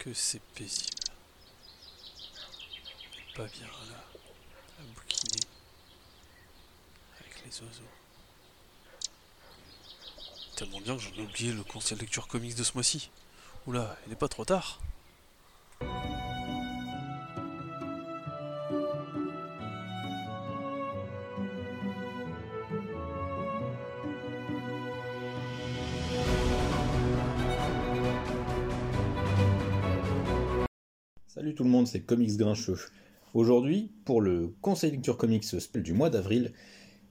que c'est paisible. pas bien là, à bouquiner avec les oiseaux. Tellement bien que j'en ai oublié le conseil de lecture comics de ce mois-ci. Oula, il n'est pas trop tard. Salut tout le monde, c'est Comics Grincheux. Aujourd'hui, pour le conseil lecture comics spell du mois d'avril,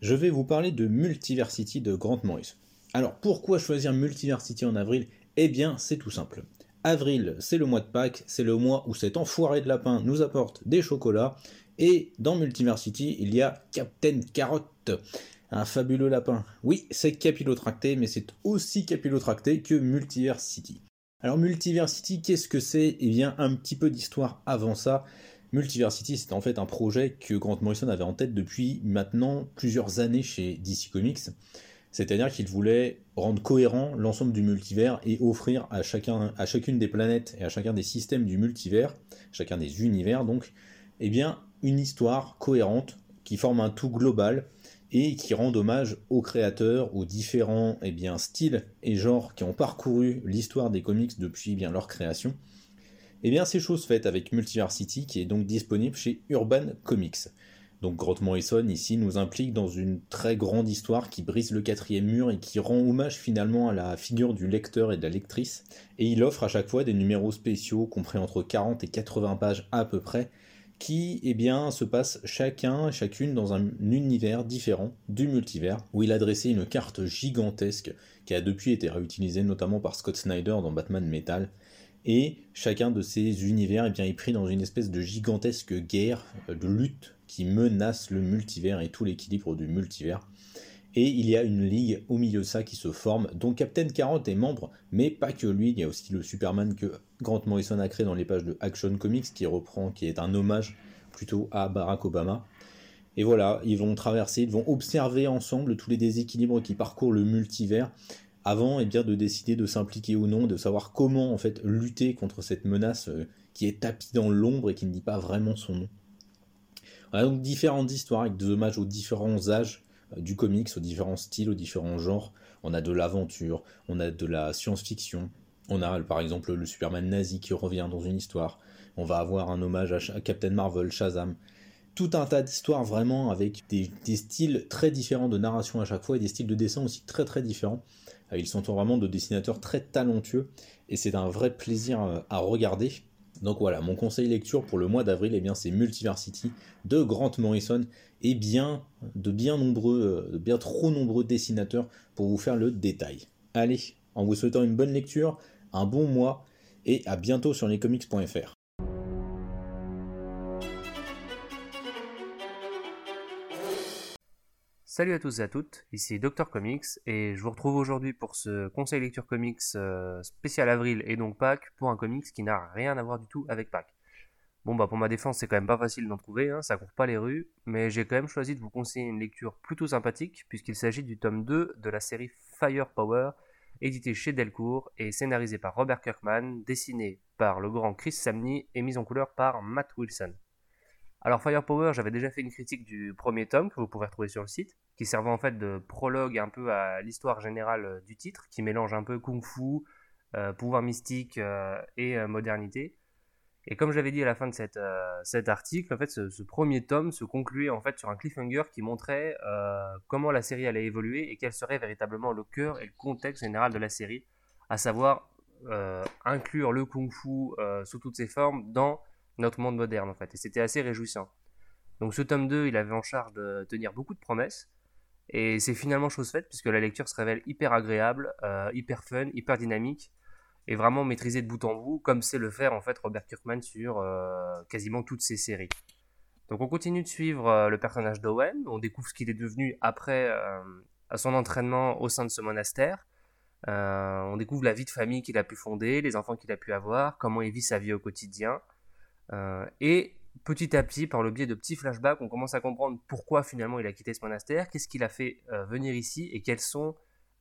je vais vous parler de Multiversity de Grant Morrison. Alors pourquoi choisir Multiversity en avril? Eh bien, c'est tout simple. Avril, c'est le mois de Pâques, c'est le mois où cet enfoiré de lapin nous apporte des chocolats, et dans Multiversity, il y a Captain Carotte, un fabuleux lapin. Oui, c'est capillotracté, mais c'est aussi capillotracté que Multiversity. Alors Multiversity, qu'est-ce que c'est? Eh bien un petit peu d'histoire avant ça. Multiversity, c'est en fait un projet que Grant Morrison avait en tête depuis maintenant plusieurs années chez DC Comics. C'est-à-dire qu'il voulait rendre cohérent l'ensemble du multivers et offrir à, à chacune des planètes et à chacun des systèmes du multivers, chacun des univers donc, eh bien une histoire cohérente qui forme un tout global et qui rend hommage aux créateurs, aux différents eh styles et genres qui ont parcouru l'histoire des comics depuis eh leur création. Et eh bien c'est chose faite avec Multiversity qui est donc disponible chez Urban Comics. Donc Grant Morrison ici nous implique dans une très grande histoire qui brise le quatrième mur et qui rend hommage finalement à la figure du lecteur et de la lectrice. Et il offre à chaque fois des numéros spéciaux compris entre 40 et 80 pages à peu près qui eh bien, se passe chacun, chacune dans un univers différent du multivers, où il a dressé une carte gigantesque qui a depuis été réutilisée notamment par Scott Snyder dans Batman Metal, et chacun de ces univers eh bien, est pris dans une espèce de gigantesque guerre, de lutte qui menace le multivers et tout l'équilibre du multivers. Et il y a une ligue au milieu de ça qui se forme, dont Captain 40 est membre, mais pas que lui, il y a aussi le Superman que Grant Morrison a créé dans les pages de Action Comics, qui reprend, qui est un hommage plutôt à Barack Obama. Et voilà, ils vont traverser, ils vont observer ensemble tous les déséquilibres qui parcourent le multivers, avant et eh bien, de décider de s'impliquer ou non, de savoir comment en fait lutter contre cette menace euh, qui est tapie dans l'ombre et qui ne dit pas vraiment son nom. Voilà donc différentes histoires avec des hommages aux différents âges du comics, aux différents styles, aux différents genres. On a de l'aventure, on a de la science-fiction, on a par exemple le Superman nazi qui revient dans une histoire, on va avoir un hommage à, Captain Marvel, Shazam. Tout un tas d'histoires vraiment avec des, styles très différents de narration à chaque fois et des styles de dessin aussi très très différents. Euh, ils sont vraiment de dessinateurs très talentueux et c'est un vrai plaisir euh, à regarder. Donc voilà, mon conseil lecture pour le mois d'avril, eh c'est Multiversity de Grant Morrison et bien de bien nombreux, euh, de bien trop nombreux dessinateurs pour vous faire le détail. Allez, en vous souhaitant une bonne lecture, un bon mois et à bientôt sur lescomics.fr. Salut à tous et à toutes, ici Dr Comics et je vous retrouve aujourd'hui pour ce conseil lecture comics euh, spécial avril et donc Pâques pour un comics qui n'a rien à voir du tout avec Pâques. Bon bah pour ma défense c'est quand même pas facile d'en trouver, hein, ça court pas les rues, mais j'ai quand même choisi de vous conseiller une lecture plutôt sympathique puisqu'il s'agit du tome 2 de la série Firepower, édité chez Delcourt et scénarisé par Robert Kirkman, dessiné par le grand Chris Samney et mise en couleur par Matt Wilson. Alors Firepower, j'avais déjà fait une critique du premier tome que vous pouvez retrouver sur le site, qui servait en fait de prologue un peu à l'histoire générale euh, du titre, qui mélange un peu kung-fu, euh, pouvoir mystique euh, et modernité. Et comme j'avais dit à la fin de cet article, en fait, ce, premier tome se concluait en fait sur un cliffhanger qui montrait comment la série allait évoluer et quel serait véritablement le cœur et le contexte général de la série, à savoir inclure le kung-fu sous toutes ses formes dans notre monde moderne en fait. Et c'était assez réjouissant. Donc ce tome 2, il avait en charge de tenir beaucoup de promesses. Et c'est finalement chose faite puisque la lecture se révèle hyper agréable, euh, hyper fun, hyper dynamique et vraiment maîtrisée de bout en bout, comme sait le faire en fait Robert Kirkman sur euh, quasiment toutes ses séries. Donc on continue de suivre euh, le personnage d'Owen, on découvre ce qu'il est devenu après son entraînement au sein de ce monastère. on découvre la vie de famille qu'il a pu fonder, les enfants qu'il a pu avoir, comment il vit sa vie au quotidien. Et petit à petit, par le biais de petits flashbacks, on commence à comprendre pourquoi finalement il a quitté ce monastère, qu'est-ce qu'il a fait euh, venir ici et quelles sont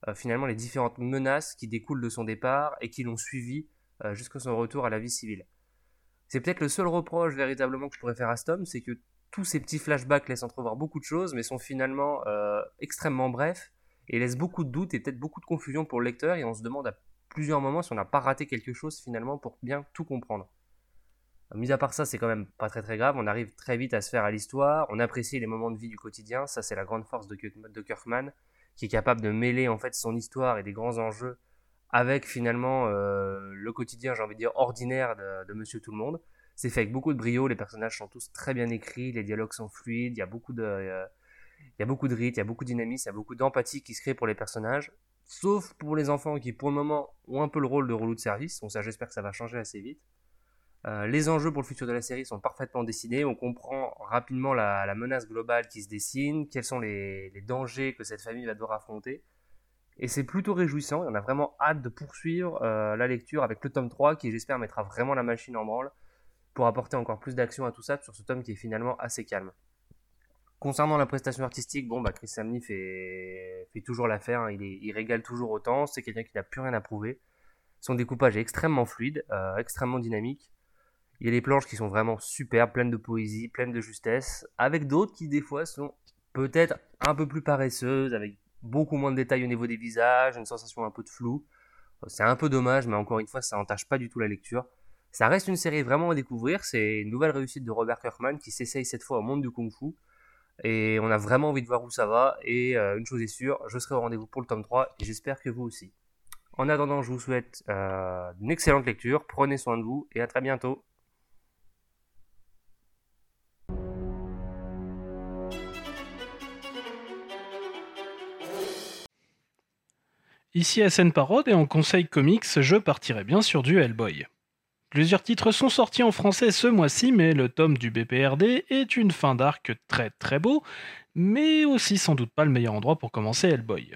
euh, finalement les différentes menaces qui découlent de son départ et qui l'ont suivi jusqu'à son retour à la vie civile. C'est peut-être le seul reproche véritablement que je pourrais faire à Stom, c'est que tous ces petits flashbacks laissent entrevoir beaucoup de choses, mais sont finalement extrêmement brefs et laissent beaucoup de doutes et peut-être beaucoup de confusion pour le lecteur, et on se demande à plusieurs moments si on n'a pas raté quelque chose finalement pour bien tout comprendre. Mis à part ça, c'est quand même pas très très grave, on arrive très vite à se faire à l'histoire, on apprécie les moments de vie du quotidien, ça c'est la grande force de, Kirkman, qui est capable de mêler en fait son histoire et des grands enjeux avec finalement euh, le quotidien, j'ai envie de dire, ordinaire de, Monsieur Tout le Monde. C'est fait avec beaucoup de brio, les personnages sont tous très bien écrits, les dialogues sont fluides, il y a beaucoup de, il y a beaucoup de rythme, il y a beaucoup de dynamisme, il y a beaucoup d'empathie qui se crée pour les personnages, sauf pour les enfants qui pour le moment ont un peu le rôle de relou de service, donc ça j'espère que ça va changer assez vite. Euh, les enjeux pour le futur de la série sont parfaitement dessinés. On comprend rapidement la, menace globale qui se dessine, quels sont les, dangers que cette famille va devoir affronter. Et c'est plutôt réjouissant. on a vraiment hâte de poursuivre euh, la lecture avec le tome 3 qui, j'espère, mettra vraiment la machine en branle pour apporter encore plus d'action à tout ça sur ce tome qui est finalement assez calme. Concernant la prestation artistique, bon, bah, Chris Samney fait, toujours l'affaire. Hein. Il, il, régale toujours autant. C'est quelqu'un qui n'a plus rien à prouver. Son découpage est extrêmement fluide, euh, extrêmement dynamique. Il y a des planches qui sont vraiment super, pleines de poésie, pleines de justesse, avec d'autres qui des fois sont peut-être un peu plus paresseuses, avec beaucoup moins de détails au niveau des visages, une sensation un peu de flou. C'est un peu dommage, mais encore une fois, ça n'entache pas du tout la lecture. Ça reste une série vraiment à découvrir, c'est une nouvelle réussite de Robert Kirkman qui s'essaye cette fois au monde du kung-fu. Et on a vraiment envie de voir où ça va. Et euh, une chose est sûre, je serai au rendez-vous pour le tome 3 et j'espère que vous aussi. En attendant, je vous souhaite euh, une excellente lecture, prenez soin de vous et à très bientôt. Ici à Seine Parode et en conseil comics, je partirai bien sur du Hellboy. Plusieurs titres sont sortis en français ce mois-ci, mais le tome du BPRD est une fin d'arc très très beau, mais aussi sans doute pas le meilleur endroit pour commencer Hellboy.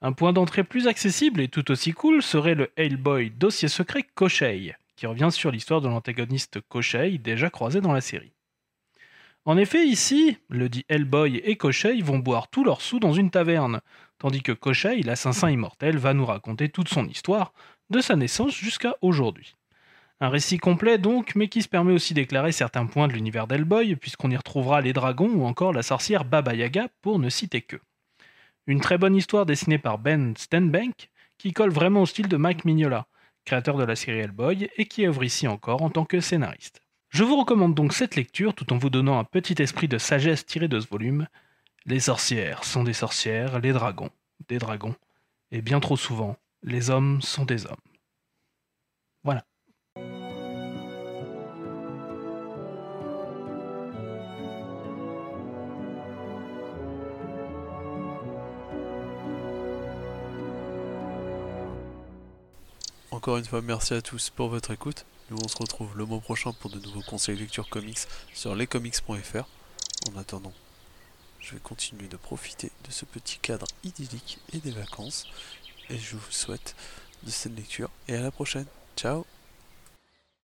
Un point d'entrée plus accessible et tout aussi cool serait le Hellboy Dossier secret Koshei, qui revient sur l'histoire de l'antagoniste Koshei déjà croisé dans la série. En effet, ici, le dit Hellboy et Koshei vont boire tous leurs sous dans une taverne, tandis que Koshei, l'assassin immortel, va nous raconter toute son histoire, de sa naissance jusqu'à aujourd'hui. Un récit complet donc, mais qui se permet aussi d'éclairer certains points de l'univers d'Hellboy, puisqu'on y retrouvera les dragons ou encore la sorcière Baba Yaga, pour ne citer que. Une très bonne histoire dessinée par Ben Stenbank, qui colle vraiment au style de Mike Mignola, créateur de la série Hellboy, et qui œuvre ici encore en tant que scénariste. Je vous recommande donc cette lecture tout en vous donnant un petit esprit de sagesse tiré de ce volume, les sorcières sont des sorcières, les dragons, des dragons, et bien trop souvent, les hommes sont des hommes. Voilà. Encore une fois, merci à tous pour votre écoute. Nous on se retrouve le mois prochain pour de nouveaux conseils lecture comics sur lescomics.fr. En attendant, je vais continuer de profiter de ce petit cadre idyllique et des vacances. Et je vous souhaite de cette lecture et à la prochaine. Ciao